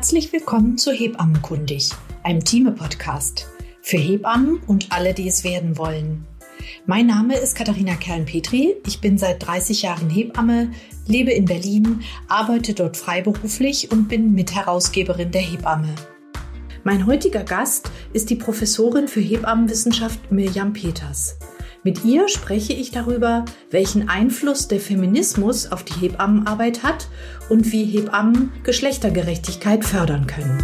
Herzlich willkommen zu Hebammenkundig, einem Team-Podcast für Hebammen und alle, die es werden wollen. Mein Name ist Katharina Kern-Petri. Ich bin seit 30 Jahren Hebamme, lebe in Berlin, arbeite dort freiberuflich und bin Mitherausgeberin der Hebamme. Mein heutiger Gast ist die Professorin für Hebammenwissenschaft Mirjam Peters. Mit ihr spreche ich darüber, welchen Einfluss der Feminismus auf die Hebammenarbeit hat und wie Hebammen Geschlechtergerechtigkeit fördern können.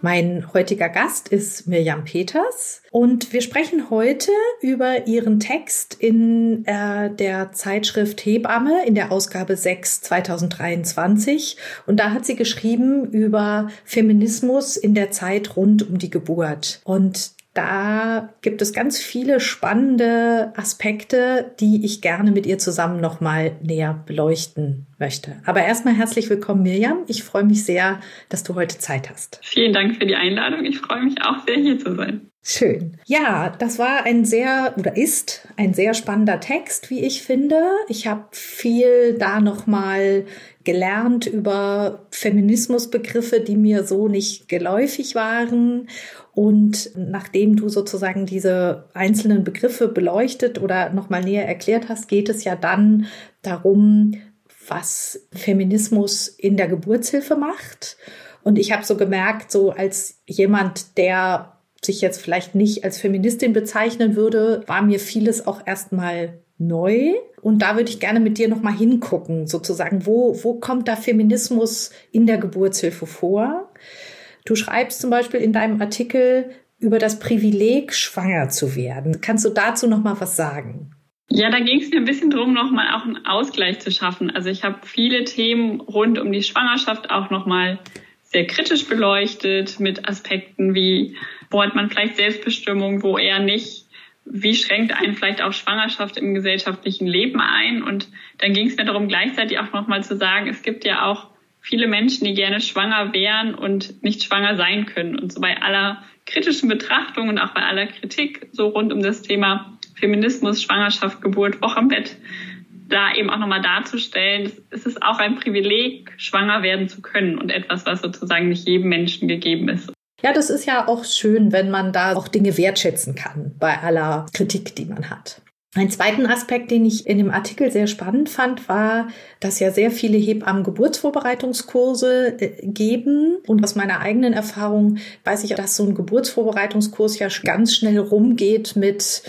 Mein heutiger Gast ist Mirjam Peters und wir sprechen heute über ihren Text in äh, der Zeitschrift Hebamme in der Ausgabe 6 2023 und da hat sie geschrieben über Feminismus in der Zeit rund um die Geburt und da gibt es ganz viele spannende Aspekte, die ich gerne mit ihr zusammen nochmal näher beleuchten möchte. Aber erstmal herzlich willkommen, Mirjam. Ich freue mich sehr, dass du heute Zeit hast. Vielen Dank für die Einladung. Ich freue mich auch sehr, hier zu sein. Schön. Ja, das war ein sehr oder ist ein sehr spannender Text, wie ich finde. Ich habe viel da nochmal gelernt über Feminismusbegriffe, die mir so nicht geläufig waren und nachdem du sozusagen diese einzelnen Begriffe beleuchtet oder nochmal näher erklärt hast, geht es ja dann darum, was Feminismus in der Geburtshilfe macht. Und ich habe so gemerkt, so als jemand, der sich jetzt vielleicht nicht als Feministin bezeichnen würde, war mir vieles auch erstmal neu. Und da würde ich gerne mit dir nochmal hingucken, sozusagen, wo, wo kommt da Feminismus in der Geburtshilfe vor? Du schreibst zum Beispiel in deinem Artikel über das Privileg, schwanger zu werden. Kannst du dazu noch mal was sagen? Ja, da ging es mir ein bisschen drum, noch mal auch einen Ausgleich zu schaffen. Also ich habe viele Themen rund um die Schwangerschaft auch noch mal sehr kritisch beleuchtet mit Aspekten wie, wo hat man vielleicht Selbstbestimmung, wo eher nicht, wie schränkt einen vielleicht auch Schwangerschaft im gesellschaftlichen Leben ein. Und dann ging es mir darum, gleichzeitig auch noch mal zu sagen, es gibt ja auch viele Menschen, die gerne schwanger wären und nicht schwanger sein können. Und so bei aller kritischen Betrachtung und auch bei aller Kritik so rund um das Thema Feminismus, Schwangerschaft, Geburt, Wochenbett, da eben auch nochmal darzustellen, es ist auch ein Privileg, schwanger werden zu können und etwas, was sozusagen nicht jedem Menschen gegeben ist. Ja, das ist ja auch schön, wenn man da auch Dinge wertschätzen kann bei aller Kritik, die man hat. Ein zweiten Aspekt, den ich in dem Artikel sehr spannend fand, war, dass ja sehr viele Hebammen Geburtsvorbereitungskurse äh, geben. Und aus meiner eigenen Erfahrung weiß ich, dass so ein Geburtsvorbereitungskurs ja ganz schnell rumgeht mit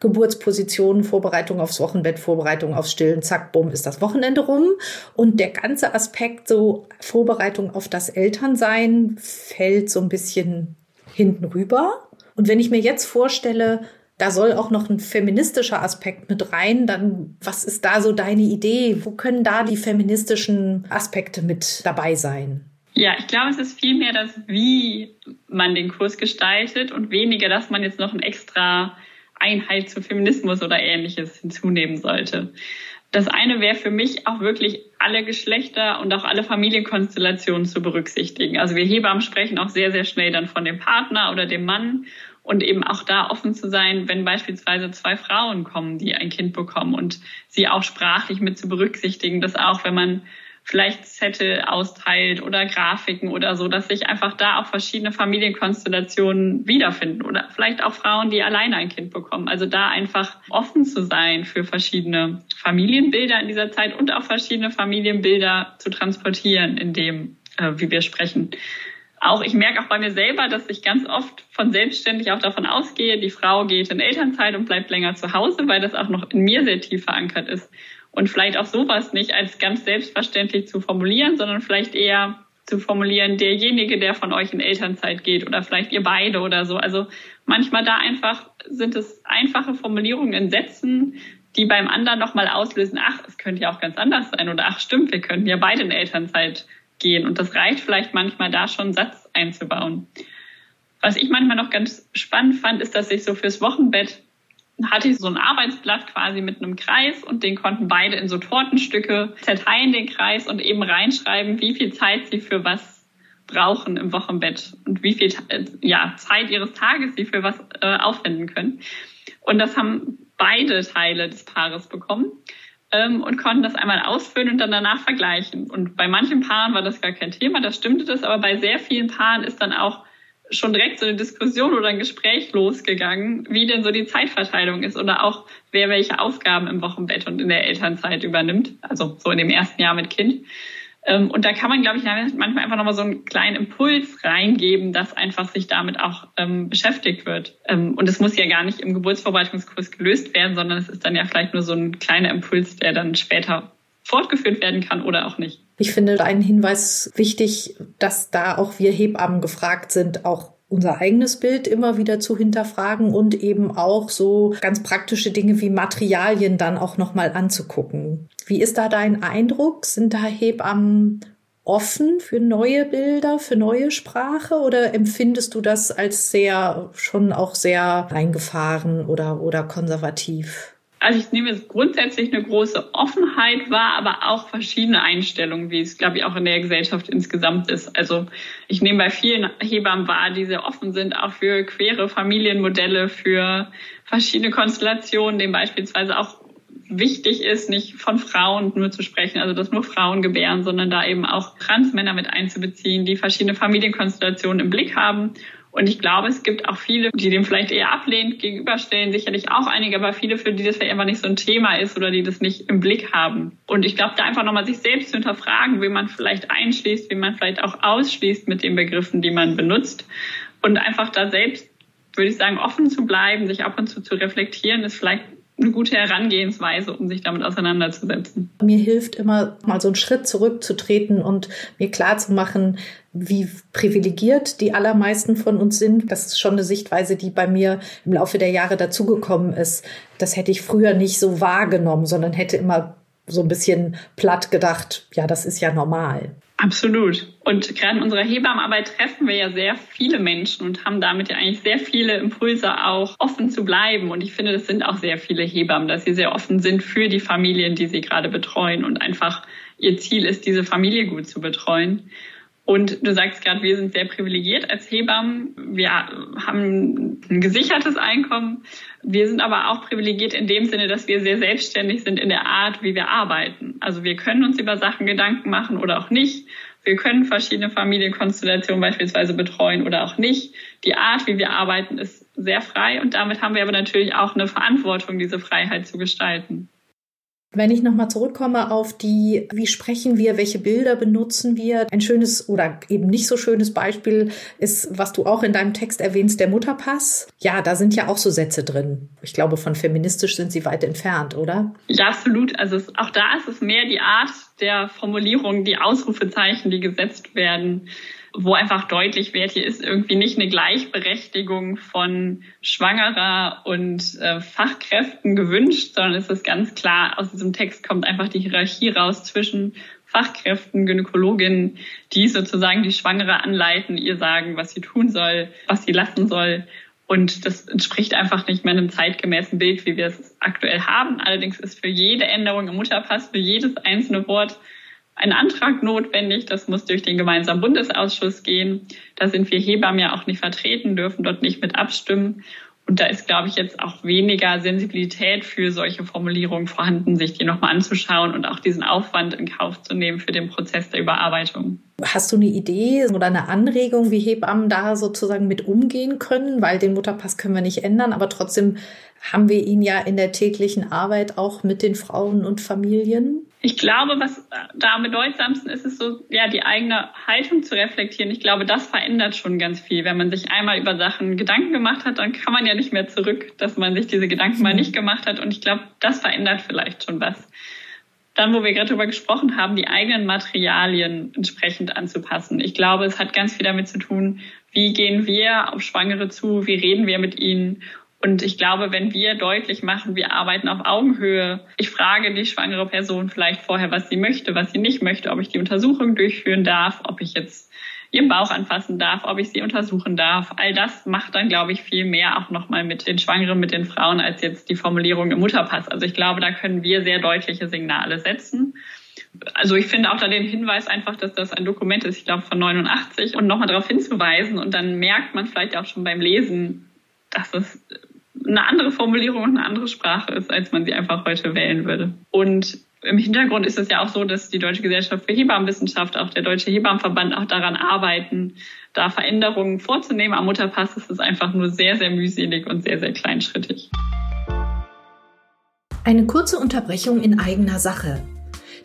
Geburtspositionen, Vorbereitung aufs Wochenbett, Vorbereitung aufs Stillen, zack, bumm, ist das Wochenende rum. Und der ganze Aspekt so Vorbereitung auf das Elternsein fällt so ein bisschen hinten rüber. Und wenn ich mir jetzt vorstelle, da soll auch noch ein feministischer Aspekt mit rein. Dann, was ist da so deine Idee? Wo können da die feministischen Aspekte mit dabei sein? Ja, ich glaube, es ist vielmehr das, wie man den Kurs gestaltet und weniger, dass man jetzt noch ein extra Einheit zu Feminismus oder ähnliches hinzunehmen sollte. Das eine wäre für mich auch wirklich alle Geschlechter und auch alle Familienkonstellationen zu berücksichtigen. Also wir Hebammen sprechen auch sehr, sehr schnell dann von dem Partner oder dem Mann und eben auch da offen zu sein, wenn beispielsweise zwei Frauen kommen, die ein Kind bekommen und sie auch sprachlich mit zu berücksichtigen, dass auch wenn man vielleicht Zettel austeilt oder Grafiken oder so, dass sich einfach da auch verschiedene Familienkonstellationen wiederfinden oder vielleicht auch Frauen, die alleine ein Kind bekommen. Also da einfach offen zu sein für verschiedene Familienbilder in dieser Zeit und auch verschiedene Familienbilder zu transportieren in dem, äh, wie wir sprechen auch, ich merke auch bei mir selber, dass ich ganz oft von selbstständig auch davon ausgehe, die Frau geht in Elternzeit und bleibt länger zu Hause, weil das auch noch in mir sehr tief verankert ist. Und vielleicht auch sowas nicht als ganz selbstverständlich zu formulieren, sondern vielleicht eher zu formulieren, derjenige, der von euch in Elternzeit geht oder vielleicht ihr beide oder so. Also manchmal da einfach sind es einfache Formulierungen in Sätzen, die beim anderen nochmal auslösen, ach, es könnte ja auch ganz anders sein oder ach, stimmt, wir könnten ja beide in Elternzeit gehen. Und das reicht vielleicht manchmal da schon einen Satz einzubauen. Was ich manchmal noch ganz spannend fand, ist, dass ich so fürs Wochenbett hatte ich so ein Arbeitsblatt quasi mit einem Kreis und den konnten beide in so Tortenstücke zerteilen, den Kreis und eben reinschreiben, wie viel Zeit sie für was brauchen im Wochenbett und wie viel ja, Zeit ihres Tages sie für was äh, aufwenden können. Und das haben beide Teile des Paares bekommen. ähm, und konnten das einmal ausfüllen und dann danach vergleichen. Und bei manchen Paaren war das gar kein Thema, das stimmte das, aber bei sehr vielen Paaren ist dann auch schon direkt so eine Diskussion oder ein Gespräch losgegangen, wie denn so die Zeitverteilung ist oder auch wer welche Aufgaben im Wochenbett und in der Elternzeit übernimmt, also so in dem ersten Jahr mit Kind. Ähm, und da kann man, glaube ich, manchmal einfach nochmal so einen kleinen Impuls reingeben, dass einfach sich damit auch ähm, beschäftigt wird. Ähm, und es muss ja gar nicht im Geburtsvorbereitungskurs gelöst werden, sondern es ist dann ja vielleicht nur so ein kleiner Impuls, der dann später fortgeführt werden kann oder auch nicht. Ich finde einen Hinweis wichtig, dass da auch wir Hebammen gefragt sind, auch unser eigenes Bild immer wieder zu hinterfragen und eben auch so ganz praktische Dinge wie Materialien dann auch nochmal anzugucken. Wie ist da dein Eindruck? Sind da Hebammen offen für neue Bilder, für neue Sprache oder empfindest du das als sehr, schon auch sehr eingefahren oder, oder konservativ? Also ich nehme jetzt grundsätzlich eine große Offenheit wahr, aber auch verschiedene Einstellungen, wie es, glaube ich, auch in der Gesellschaft insgesamt ist. Also ich nehme bei vielen Hebammen wahr, die sehr offen sind, auch für queere Familienmodelle, für verschiedene Konstellationen, denen beispielsweise auch wichtig ist, nicht von Frauen nur zu sprechen, also dass nur Frauen gebären, sondern da eben auch Transmänner mit einzubeziehen, die verschiedene Familienkonstellationen im Blick haben und ich glaube, es gibt auch viele, die dem vielleicht eher ablehnend gegenüberstellen, sicherlich auch einige, aber viele, für die das vielleicht einfach nicht so ein Thema ist oder die das nicht im Blick haben. Und ich glaube, da einfach nochmal sich selbst zu hinterfragen, wie man vielleicht einschließt, wie man vielleicht auch ausschließt mit den Begriffen, die man benutzt. Und einfach da selbst, würde ich sagen, offen zu bleiben, sich ab und zu zu reflektieren, ist vielleicht eine gute Herangehensweise, um sich damit auseinanderzusetzen. Mir hilft immer mal so einen Schritt zurückzutreten und mir klarzumachen, wie privilegiert die allermeisten von uns sind. Das ist schon eine Sichtweise, die bei mir im Laufe der Jahre dazugekommen ist. Das hätte ich früher nicht so wahrgenommen, sondern hätte immer so ein bisschen platt gedacht, ja, das ist ja normal. Absolut. Und gerade in unserer Hebammenarbeit treffen wir ja sehr viele Menschen und haben damit ja eigentlich sehr viele Impulse auch offen zu bleiben. Und ich finde, das sind auch sehr viele Hebammen, dass sie sehr offen sind für die Familien, die sie gerade betreuen und einfach ihr Ziel ist, diese Familie gut zu betreuen. Und du sagst gerade, wir sind sehr privilegiert als Hebammen. Wir haben ein gesichertes Einkommen. Wir sind aber auch privilegiert in dem Sinne, dass wir sehr selbstständig sind in der Art, wie wir arbeiten. Also wir können uns über Sachen Gedanken machen oder auch nicht. Wir können verschiedene Familienkonstellationen beispielsweise betreuen oder auch nicht. Die Art, wie wir arbeiten, ist sehr frei und damit haben wir aber natürlich auch eine Verantwortung, diese Freiheit zu gestalten. Wenn ich nochmal zurückkomme auf die, wie sprechen wir, welche Bilder benutzen wir? Ein schönes oder eben nicht so schönes Beispiel ist, was du auch in deinem Text erwähnst, der Mutterpass. Ja, da sind ja auch so Sätze drin. Ich glaube, von feministisch sind sie weit entfernt, oder? Ja, absolut. Also es, auch da ist es mehr die Art der Formulierung, die Ausrufezeichen, die gesetzt werden wo einfach deutlich wird, hier ist irgendwie nicht eine Gleichberechtigung von Schwangerer und äh, Fachkräften gewünscht, sondern es ist ganz klar, aus diesem Text kommt einfach die Hierarchie raus zwischen Fachkräften, Gynäkologinnen, die sozusagen die Schwangere anleiten, ihr sagen, was sie tun soll, was sie lassen soll. Und das entspricht einfach nicht mehr einem zeitgemäßen Bild, wie wir es aktuell haben. Allerdings ist für jede Änderung im Mutterpass, für jedes einzelne Wort ein Antrag notwendig. Das muss durch den gemeinsamen Bundesausschuss gehen. Da sind wir Hebammen ja auch nicht vertreten, dürfen dort nicht mit abstimmen. Und da ist, glaube ich, jetzt auch weniger Sensibilität für solche Formulierungen vorhanden, sich die nochmal anzuschauen und auch diesen Aufwand in Kauf zu nehmen für den Prozess der Überarbeitung. Hast du eine Idee oder eine Anregung, wie Hebammen da sozusagen mit umgehen können? Weil den Mutterpass können wir nicht ändern, aber trotzdem haben wir ihn ja in der täglichen Arbeit auch mit den Frauen und Familien. Ich glaube, was da am bedeutsamsten ist, ist so, ja, die eigene Haltung zu reflektieren. Ich glaube, das verändert schon ganz viel. Wenn man sich einmal über Sachen Gedanken gemacht hat, dann kann man ja nicht mehr zurück, dass man sich diese Gedanken mal nicht gemacht hat. Und ich glaube, das verändert vielleicht schon was. Dann, wo wir gerade darüber gesprochen haben, die eigenen Materialien entsprechend anzupassen. Ich glaube, es hat ganz viel damit zu tun, wie gehen wir auf Schwangere zu, wie reden wir mit ihnen und ich glaube, wenn wir deutlich machen, wir arbeiten auf Augenhöhe, ich frage die schwangere Person vielleicht vorher, was sie möchte, was sie nicht möchte, ob ich die Untersuchung durchführen darf, ob ich jetzt ihren Bauch anfassen darf, ob ich sie untersuchen darf. All das macht dann, glaube ich, viel mehr auch nochmal mit den Schwangeren, mit den Frauen, als jetzt die Formulierung im Mutterpass. Also ich glaube, da können wir sehr deutliche Signale setzen. Also ich finde auch da den Hinweis einfach, dass das ein Dokument ist, ich glaube von 89 und nochmal darauf hinzuweisen und dann merkt man vielleicht auch schon beim Lesen, dass es eine andere Formulierung und eine andere Sprache ist, als man sie einfach heute wählen würde. Und im Hintergrund ist es ja auch so, dass die Deutsche Gesellschaft für Hebammenwissenschaft, auch der Deutsche Hebammenverband auch daran arbeiten, da Veränderungen vorzunehmen. Am Mutterpass ist es einfach nur sehr, sehr mühselig und sehr, sehr kleinschrittig. Eine kurze Unterbrechung in eigener Sache.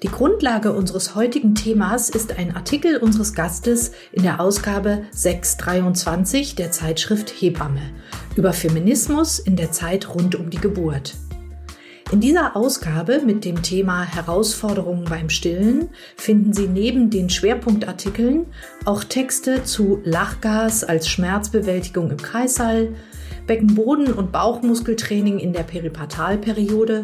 Die Grundlage unseres heutigen Themas ist ein Artikel unseres Gastes in der Ausgabe 623 der Zeitschrift Hebamme über Feminismus in der Zeit rund um die Geburt. In dieser Ausgabe mit dem Thema Herausforderungen beim Stillen finden Sie neben den Schwerpunktartikeln auch Texte zu Lachgas als Schmerzbewältigung im Kreissaal, Beckenboden- und Bauchmuskeltraining in der Peripartalperiode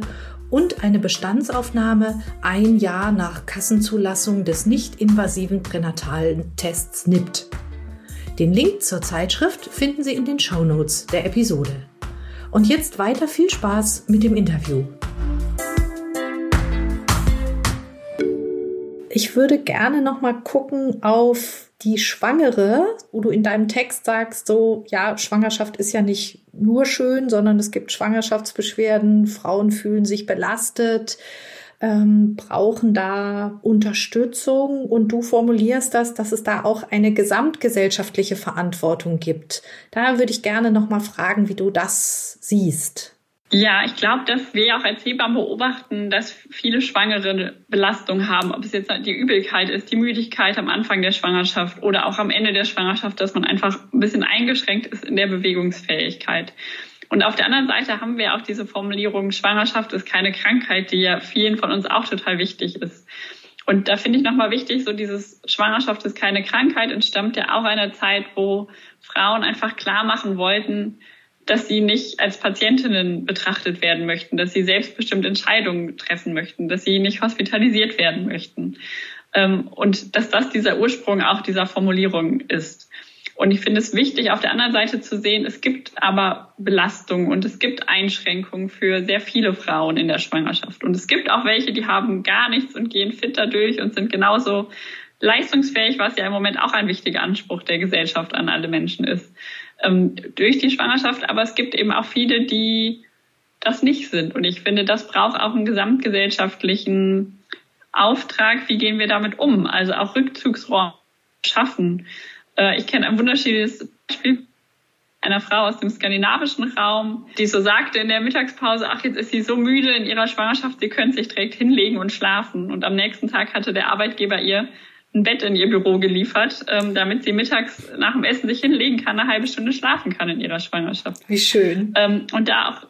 und eine Bestandsaufnahme ein Jahr nach Kassenzulassung des nicht-invasiven pränatalen Tests NIPT. Den Link zur Zeitschrift finden Sie in den Show Notes der Episode. Und jetzt weiter viel Spaß mit dem Interview. Ich würde gerne noch mal gucken auf die Schwangere, wo du in deinem Text sagst, so, ja, Schwangerschaft ist ja nicht nur schön, sondern es gibt Schwangerschaftsbeschwerden, Frauen fühlen sich belastet, ähm, brauchen da Unterstützung und du formulierst das, dass es da auch eine gesamtgesellschaftliche Verantwortung gibt. Da würde ich gerne noch mal fragen, wie du das siehst. Ja, ich glaube, dass wir auch als Hebammen beobachten, dass viele Schwangere Belastung haben, ob es jetzt die Übelkeit ist, die Müdigkeit am Anfang der Schwangerschaft oder auch am Ende der Schwangerschaft, dass man einfach ein bisschen eingeschränkt ist in der Bewegungsfähigkeit. Und auf der anderen Seite haben wir auch diese Formulierung, Schwangerschaft ist keine Krankheit, die ja vielen von uns auch total wichtig ist. Und da finde ich nochmal wichtig, so dieses Schwangerschaft ist keine Krankheit entstammt ja auch einer Zeit, wo Frauen einfach klar machen wollten, dass sie nicht als Patientinnen betrachtet werden möchten, dass sie selbstbestimmt Entscheidungen treffen möchten, dass sie nicht hospitalisiert werden möchten. Ähm, und dass das dieser Ursprung auch dieser Formulierung ist. Und ich finde es wichtig, auf der anderen Seite zu sehen, es gibt aber Belastungen und es gibt Einschränkungen für sehr viele Frauen in der Schwangerschaft. Und es gibt auch welche, die haben gar nichts und gehen fit dadurch und sind genauso leistungsfähig, was ja im Moment auch ein wichtiger Anspruch der Gesellschaft an alle Menschen ist ähm, durch die Schwangerschaft. Aber es gibt eben auch viele, die das nicht sind. Und ich finde, das braucht auch einen gesamtgesellschaftlichen Auftrag. Wie gehen wir damit um? Also auch Rückzugsraum schaffen. Äh, ich kenne ein wunderschönes Beispiel einer Frau aus dem skandinavischen Raum, die so sagte in der Mittagspause, ach, jetzt ist sie so müde in ihrer Schwangerschaft, sie könnte sich direkt hinlegen und schlafen. Und am nächsten Tag hatte der Arbeitgeber ihr ein Bett in ihr Büro geliefert, ähm, damit sie mittags nach dem Essen sich hinlegen kann, eine halbe Stunde schlafen kann in ihrer Schwangerschaft. Wie schön. Ähm, und da auch,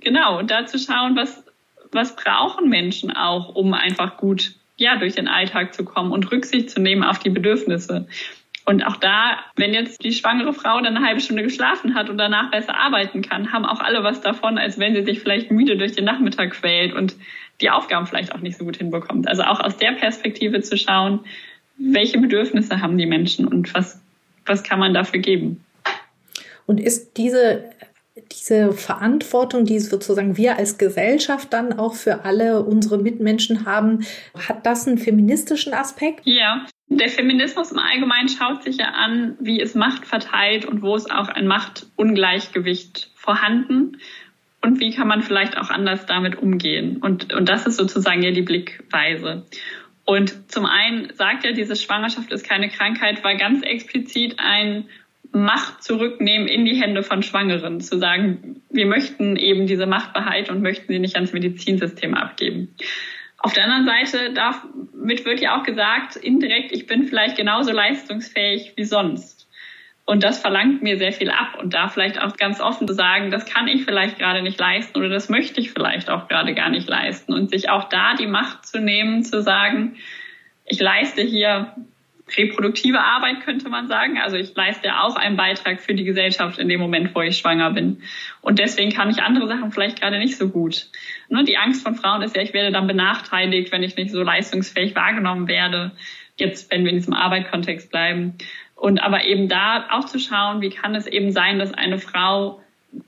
genau, und da zu schauen, was, was brauchen Menschen auch, um einfach gut, ja, durch den Alltag zu kommen und Rücksicht zu nehmen auf die Bedürfnisse. Und auch da, wenn jetzt die schwangere Frau dann eine halbe Stunde geschlafen hat und danach besser arbeiten kann, haben auch alle was davon, als wenn sie sich vielleicht müde durch den Nachmittag quält und die Aufgaben vielleicht auch nicht so gut hinbekommt. Also auch aus der Perspektive zu schauen, welche Bedürfnisse haben die Menschen und was, was kann man dafür geben? Und ist diese, diese Verantwortung, die sozusagen wir als Gesellschaft dann auch für alle unsere Mitmenschen haben, hat das einen feministischen Aspekt? Ja, der Feminismus im Allgemeinen schaut sich ja an, wie ist Macht verteilt und wo ist auch ein Machtungleichgewicht vorhanden und wie kann man vielleicht auch anders damit umgehen. Und, und das ist sozusagen ja die Blickweise. Und zum einen sagt ja, diese Schwangerschaft ist keine Krankheit, weil ganz explizit ein Macht zurücknehmen in die Hände von Schwangeren, zu sagen, wir möchten eben diese Macht behalten und möchten sie nicht ans Medizinsystem abgeben. Auf der anderen Seite damit wird ja auch gesagt, indirekt, ich bin vielleicht genauso leistungsfähig wie sonst. Und das verlangt mir sehr viel ab. Und da vielleicht auch ganz offen zu sagen, das kann ich vielleicht gerade nicht leisten oder das möchte ich vielleicht auch gerade gar nicht leisten. Und sich auch da die Macht zu nehmen, zu sagen, ich leiste hier reproduktive Arbeit, könnte man sagen. Also ich leiste auch einen Beitrag für die Gesellschaft in dem Moment, wo ich schwanger bin. Und deswegen kann ich andere Sachen vielleicht gerade nicht so gut. Ne, die Angst von Frauen ist ja, ich werde dann benachteiligt, wenn ich nicht so leistungsfähig wahrgenommen werde. Jetzt, wenn wir in diesem Arbeitskontext bleiben. Und aber eben da auch zu schauen, wie kann es eben sein, dass eine Frau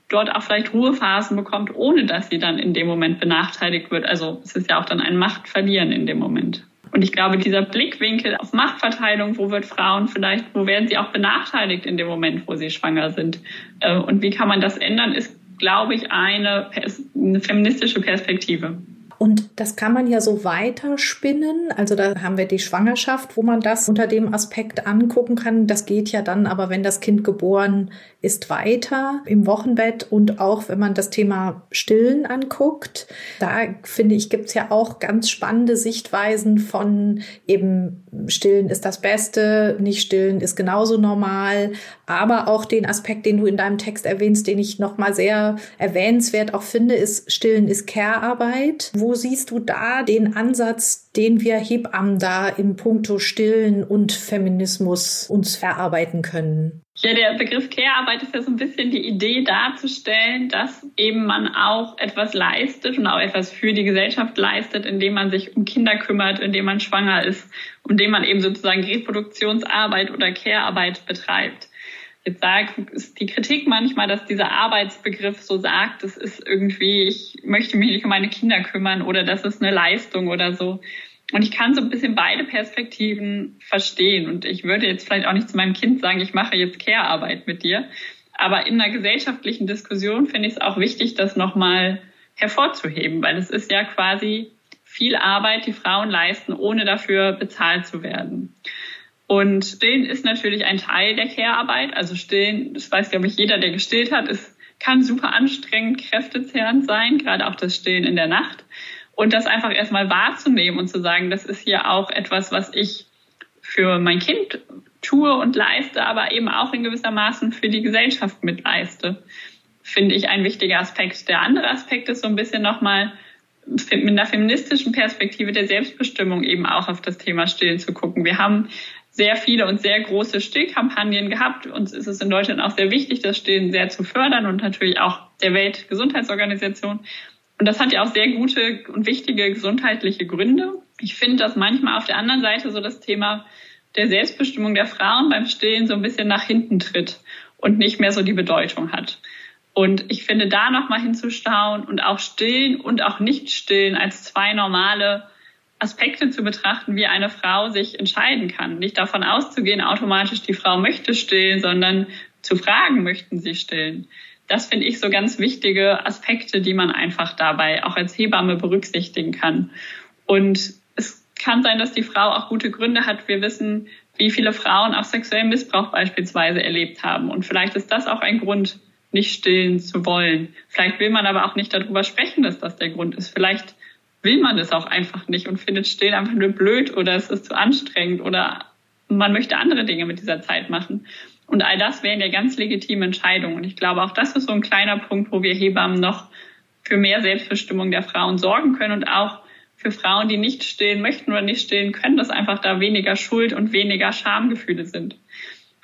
dort auch vielleicht Ruhephasen bekommt, ohne dass sie dann in dem Moment benachteiligt wird. Also es ist ja auch dann ein Machtverlieren in dem Moment. Und ich glaube, dieser Blickwinkel auf Machtverteilung, wo wird Frauen vielleicht, wo werden sie auch benachteiligt in dem Moment, wo sie schwanger sind? Äh, und wie kann man das ändern, ist glaube ich, eine, eine feministische Perspektive. Und das kann man ja so weiterspinnen. Also da haben wir die Schwangerschaft, wo man das unter dem Aspekt angucken kann. Das geht ja dann aber, wenn das Kind geboren ist, weiter im Wochenbett und auch wenn man das Thema Stillen anguckt. Da finde ich, gibt's ja auch ganz spannende Sichtweisen von eben Stillen ist das Beste, nicht Stillen ist genauso normal, aber auch den Aspekt, den du in deinem Text erwähnst, den ich nochmal sehr erwähnenswert auch finde, ist Stillen ist Care-Arbeit, wo siehst du da den Ansatz, den wir Hebammen da im Punkto Stillen und Feminismus uns verarbeiten können? Ja, der Begriff Care-Arbeit ist ja so ein bisschen die Idee darzustellen, dass eben man auch etwas leistet und auch etwas für die Gesellschaft leistet, indem man sich um Kinder kümmert, indem man schwanger ist, indem man eben sozusagen Reproduktionsarbeit oder Care-Arbeit betreibt. Jetzt sagt, ist die Kritik manchmal, dass dieser Arbeitsbegriff so sagt, das ist irgendwie, ich möchte mich nicht um meine Kinder kümmern oder das ist eine Leistung oder so. Und ich kann so ein bisschen beide Perspektiven verstehen. Und ich würde jetzt vielleicht auch nicht zu meinem Kind sagen, ich mache jetzt Care-Arbeit mit dir. Aber in einer gesellschaftlichen Diskussion finde ich es auch wichtig, das nochmal hervorzuheben, weil es ist ja quasi viel Arbeit, die Frauen leisten, ohne dafür bezahlt zu werden. Und Stillen ist natürlich ein Teil der Care-Arbeit. Also Stillen, das weiß, glaube ich, jeder, der gestillt hat, es kann super anstrengend, kräftezehrend sein, gerade auch das Stillen in der Nacht. Und das einfach erstmal wahrzunehmen und zu sagen, das ist hier auch etwas, was ich für mein Kind tue und leiste, aber eben auch in gewisser Maßen für die Gesellschaft mitleiste, finde ich ein wichtiger Aspekt. Der andere Aspekt ist so ein bisschen nochmal mit einer feministischen Perspektive der Selbstbestimmung eben auch auf das Thema Stillen zu gucken. Wir haben sehr viele und sehr große Stillkampagnen gehabt. Uns ist es in Deutschland auch sehr wichtig, das Stillen sehr zu fördern und natürlich auch der Weltgesundheitsorganisation. Und das hat ja auch sehr gute und wichtige gesundheitliche Gründe. Ich finde, dass manchmal auf der anderen Seite so das Thema der Selbstbestimmung der Frauen beim Stillen so ein bisschen nach hinten tritt und nicht mehr so die Bedeutung hat. Und ich finde, da nochmal hinzuschauen und auch Stillen und auch Nicht-Stillen als zwei normale Aspekte zu betrachten, wie eine Frau sich entscheiden kann. Nicht davon auszugehen, automatisch die Frau möchte stillen, sondern zu fragen, möchten sie stillen. Das finde ich so ganz wichtige Aspekte, die man einfach dabei auch als Hebamme berücksichtigen kann. Und es kann sein, dass die Frau auch gute Gründe hat. Wir wissen, wie viele Frauen auch sexuellen Missbrauch beispielsweise erlebt haben. Und vielleicht ist das auch ein Grund, nicht stillen zu wollen. Vielleicht will man aber auch nicht darüber sprechen, dass das der Grund ist. Vielleicht will man es auch einfach nicht und findet Stillen einfach nur blöd oder es ist zu anstrengend oder man möchte andere Dinge mit dieser Zeit machen. Und all das wären ja ganz legitime Entscheidungen. Und ich glaube, auch das ist so ein kleiner Punkt, wo wir Hebammen noch für mehr Selbstbestimmung der Frauen sorgen können und auch für Frauen, die nicht stillen möchten oder nicht stillen können, dass einfach da weniger Schuld und weniger Schamgefühle sind.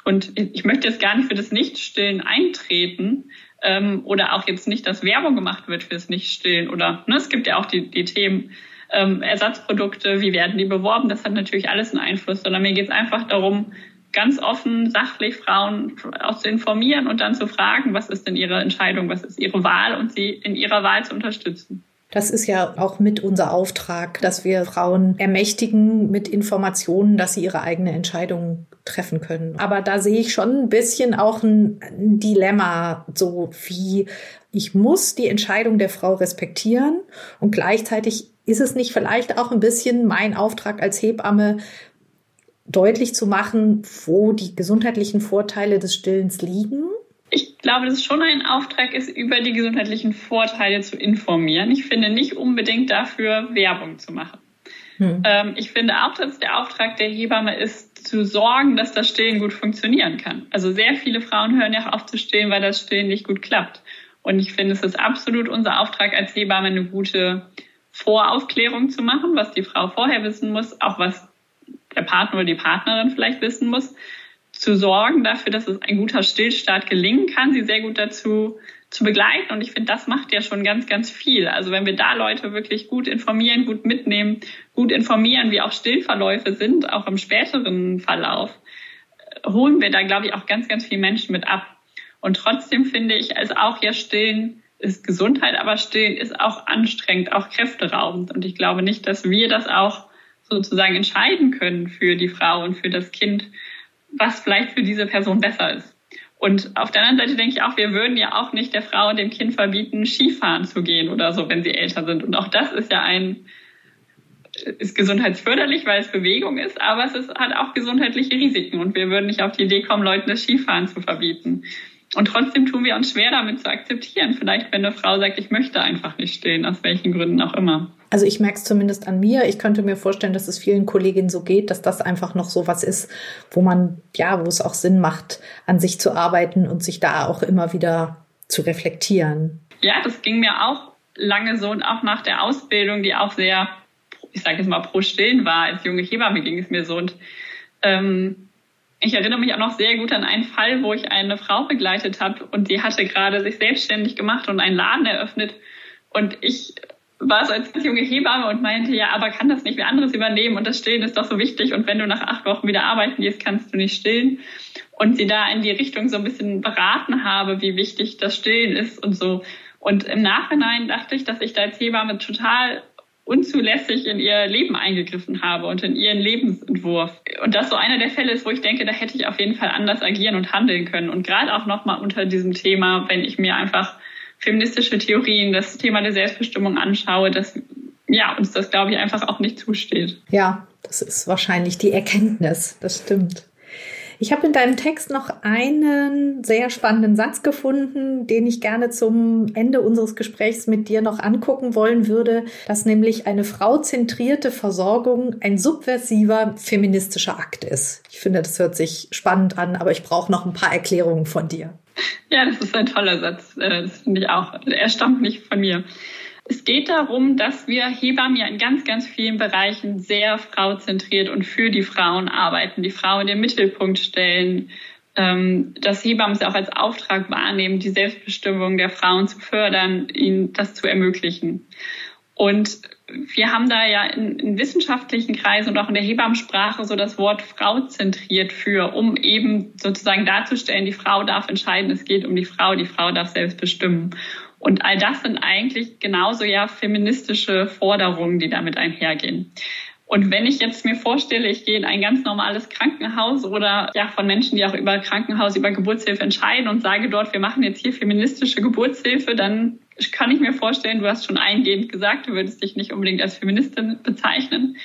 Und ich möchte jetzt gar nicht für das Nichtstillen eintreten, ähm, oder auch jetzt nicht, dass Werbung gemacht wird fürs Nichtstillen oder ne, es gibt ja auch die, die Themen ähm, Ersatzprodukte, wie werden die beworben, das hat natürlich alles einen Einfluss, sondern mir geht es einfach darum, ganz offen, sachlich Frauen auch zu informieren und dann zu fragen, was ist denn ihre Entscheidung, was ist ihre Wahl und sie in ihrer Wahl zu unterstützen. Das ist ja auch mit unser Auftrag, dass wir Frauen ermächtigen mit Informationen, dass sie ihre eigene Entscheidung treffen können. Aber da sehe ich schon ein bisschen auch ein Dilemma, so wie ich muss die Entscheidung der Frau respektieren und gleichzeitig ist es nicht vielleicht auch ein bisschen mein Auftrag als Hebamme, deutlich zu machen, wo die gesundheitlichen Vorteile des Stillens liegen? Ich glaube, dass es schon ein Auftrag ist, über die gesundheitlichen Vorteile zu informieren. Ich finde nicht unbedingt dafür Werbung zu machen. Hm. Ähm, ich finde auch, dass der Auftrag der Hebamme ist, zu sorgen, dass das Stillen gut funktionieren kann. Also sehr viele Frauen hören ja auf zu stillen, weil das Stillen nicht gut klappt. Und ich finde, es ist absolut unser Auftrag als Hebamme, eine gute Voraufklärung zu machen, was die Frau vorher wissen muss, auch was der Partner oder die Partnerin vielleicht wissen muss, zu sorgen dafür, dass es ein guter Stillstart gelingen kann, sie sehr gut dazu zu begleiten. Und ich finde, das macht ja schon ganz, ganz viel. Also wenn wir da Leute wirklich gut informieren, gut mitnehmen, gut informieren, wie auch Stillverläufe sind, auch im späteren Verlauf, holen wir da, glaube ich, auch ganz, ganz viele Menschen mit ab. Und trotzdem finde ich, als auch ja Stillen ist Gesundheit, aber Stillen ist auch anstrengend, auch kräfteraubend. Und ich glaube nicht, dass wir das auch sozusagen entscheiden können für die Frau und für das Kind, was vielleicht für diese Person besser ist. Und auf der anderen Seite denke ich auch, wir würden ja auch nicht der Frau und dem Kind verbieten, Skifahren zu gehen oder so, wenn sie älter sind. Und auch das ist ja ein, ist gesundheitsförderlich, weil es Bewegung ist, aber es ist, hat auch gesundheitliche Risiken. Und wir würden nicht auf die Idee kommen, Leuten das Skifahren zu verbieten. Und trotzdem tun wir uns schwer damit zu akzeptieren. Vielleicht, wenn eine Frau sagt, ich möchte einfach nicht stillen, aus welchen Gründen auch immer. Also ich merke es zumindest an mir. Ich könnte mir vorstellen, dass es vielen Kolleginnen so geht, dass das einfach noch so was ist, wo man, ja, wo es auch Sinn macht, an sich zu arbeiten und sich da auch immer wieder zu reflektieren. Ja, das ging mir auch lange so und auch nach der Ausbildung, die auch sehr, ich sage jetzt mal, pro Stillen war. Als junge Hebamme ging es mir so und ähm, ich erinnere mich auch noch sehr gut an einen Fall, wo ich eine Frau begleitet habe und die hatte gerade sich selbstständig gemacht und einen Laden eröffnet. Und ich war so als junge Hebamme und meinte, ja, aber kann das nicht wer anderes übernehmen und das Stillen ist doch so wichtig und wenn du nach acht Wochen wieder arbeiten gehst, kannst du nicht stillen. Und sie da in die Richtung so ein bisschen beraten habe, wie wichtig das Stillen ist und so. Und im Nachhinein dachte ich, dass ich da als Hebamme total unzulässig in ihr Leben eingegriffen habe und in ihren Lebensentwurf. Und das so einer der Fälle ist, wo ich denke, da hätte ich auf jeden Fall anders agieren und handeln können. Und gerade auch nochmal unter diesem Thema, wenn ich mir einfach feministische Theorien, das Thema der Selbstbestimmung anschaue, dass ja, uns das, glaube ich, einfach auch nicht zusteht. Ja, das ist wahrscheinlich die Erkenntnis. Das stimmt. Ich habe in deinem Text noch einen sehr spannenden Satz gefunden, den ich gerne zum Ende unseres Gesprächs mit dir noch angucken wollen würde, dass nämlich eine frauzentrierte Versorgung ein subversiver feministischer Akt ist. Ich finde, das hört sich spannend an, aber ich brauche noch ein paar Erklärungen von dir. Ja, das ist ein toller Satz. Äh, das finde ich auch. Er stammt nicht von mir. Es geht darum, dass wir Hebammen ja in ganz, ganz vielen Bereichen sehr frauzentriert und für die Frauen arbeiten, die Frau in den Mittelpunkt stellen, ähm, dass Hebammen es auch als Auftrag wahrnehmen, die Selbstbestimmung der Frauen zu fördern, ihnen das zu ermöglichen. Und wir haben da ja in, in, wissenschaftlichen Kreisen und auch in der Hebammensprache so das Wort Frau zentriert für, um eben sozusagen darzustellen, die Frau darf entscheiden, es geht um die Frau, die Frau darf selbst bestimmen. Und all das sind eigentlich genauso ja feministische Forderungen, die damit einhergehen. Und wenn ich jetzt mir vorstelle, ich gehe in ein ganz normales Krankenhaus oder ja von Menschen, die auch über Krankenhaus, über Geburtshilfe entscheiden und sage dort, wir machen jetzt hier feministische Geburtshilfe, dann kann ich mir vorstellen, du hast schon eingehend gesagt, du würdest dich nicht unbedingt als Feministin bezeichnen,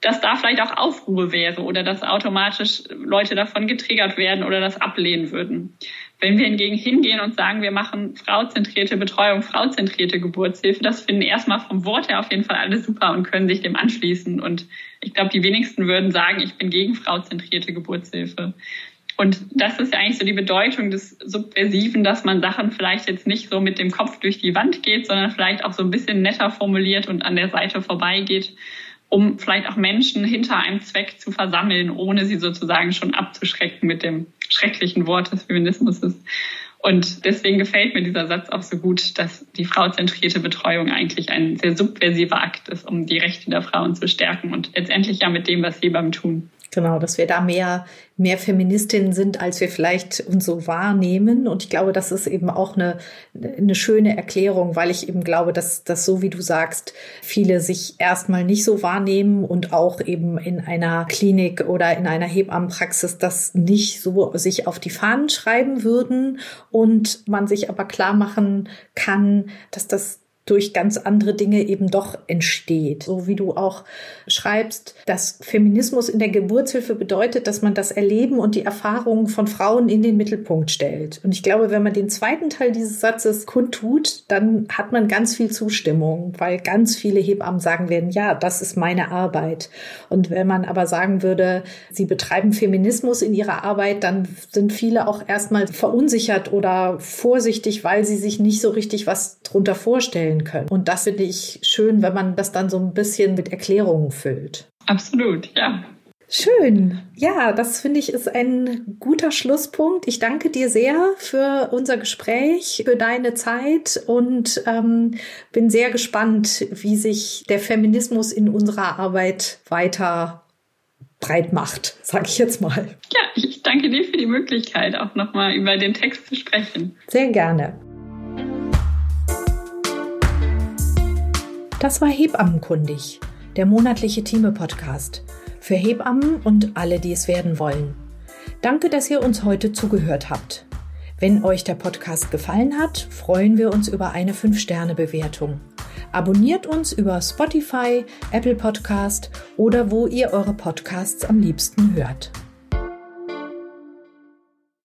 dass da vielleicht auch Aufruhr wäre oder dass automatisch Leute davon getriggert werden oder das ablehnen würden. Wenn wir hingegen hingehen und sagen, wir machen frauzentrierte Betreuung, frauzentrierte Geburtshilfe, das finden erstmal vom Wort her auf jeden Fall alle super und können sich dem anschließen. Und ich glaube, die wenigsten würden sagen, ich bin gegen frauzentrierte Geburtshilfe. Und das ist ja eigentlich so die Bedeutung des Subversiven, dass man Sachen vielleicht jetzt nicht so mit dem Kopf durch die Wand geht, sondern vielleicht auch so ein bisschen netter formuliert und an der Seite vorbeigeht, um vielleicht auch Menschen hinter einem Zweck zu versammeln, ohne sie sozusagen schon abzuschrecken mit dem schrecklichen Wort des Feminismus. Und deswegen gefällt mir dieser Satz auch so gut, dass die frauzentrierte Betreuung eigentlich ein sehr subversiver Akt ist, um die Rechte der Frauen zu stärken und letztendlich ja mit dem, was Hebammen tun. Genau, dass wir da mehr, mehr Feministinnen sind, als wir vielleicht uns so wahrnehmen. Und ich glaube, das ist eben auch eine, eine schöne Erklärung, weil ich eben glaube, dass, dass so wie du sagst, viele sich erstmal nicht so wahrnehmen und auch eben in einer Klinik oder in einer Hebammenpraxis das nicht so sich auf die Fahnen schreiben würden und man sich aber klar machen kann, dass das durch ganz andere Dinge eben doch entsteht. So wie du auch schreibst, dass Feminismus in der Geburtshilfe bedeutet, dass man das Erleben und die Erfahrungen von Frauen in den Mittelpunkt stellt. Und ich glaube, wenn man den zweiten Teil dieses Satzes kundtut, dann hat man ganz viel Zustimmung, weil ganz viele Hebammen sagen werden, ja, das ist meine Arbeit. Und wenn man aber sagen würde, sie betreiben Feminismus in ihrer Arbeit, dann sind viele auch erstmal verunsichert oder vorsichtig, weil sie sich nicht so richtig was drunter vorstellen entwickeln können. Und das finde ich schön, wenn man das dann so ein bisschen mit Erklärungen füllt. Absolut, ja. Schön. Ja, das finde ich ist ein guter Schlusspunkt. Ich danke dir sehr für unser Gespräch, für deine Zeit und ähm, bin sehr gespannt, wie sich der Feminismus in unserer Arbeit weiter breit macht, sage ich jetzt mal. Ja, ich danke dir für die Möglichkeit, auch nochmal über den Text zu sprechen. Sehr gerne. Das war Hebammenkundig, der monatliche Thieme-Podcast für Hebammen und alle, die es werden wollen. Danke, dass ihr uns heute zugehört habt. Wenn euch der Podcast gefallen hat, freuen wir uns über eine 5-Sterne-Bewertung. Abonniert uns über Spotify, Apple Podcast oder wo ihr eure Podcasts am liebsten hört.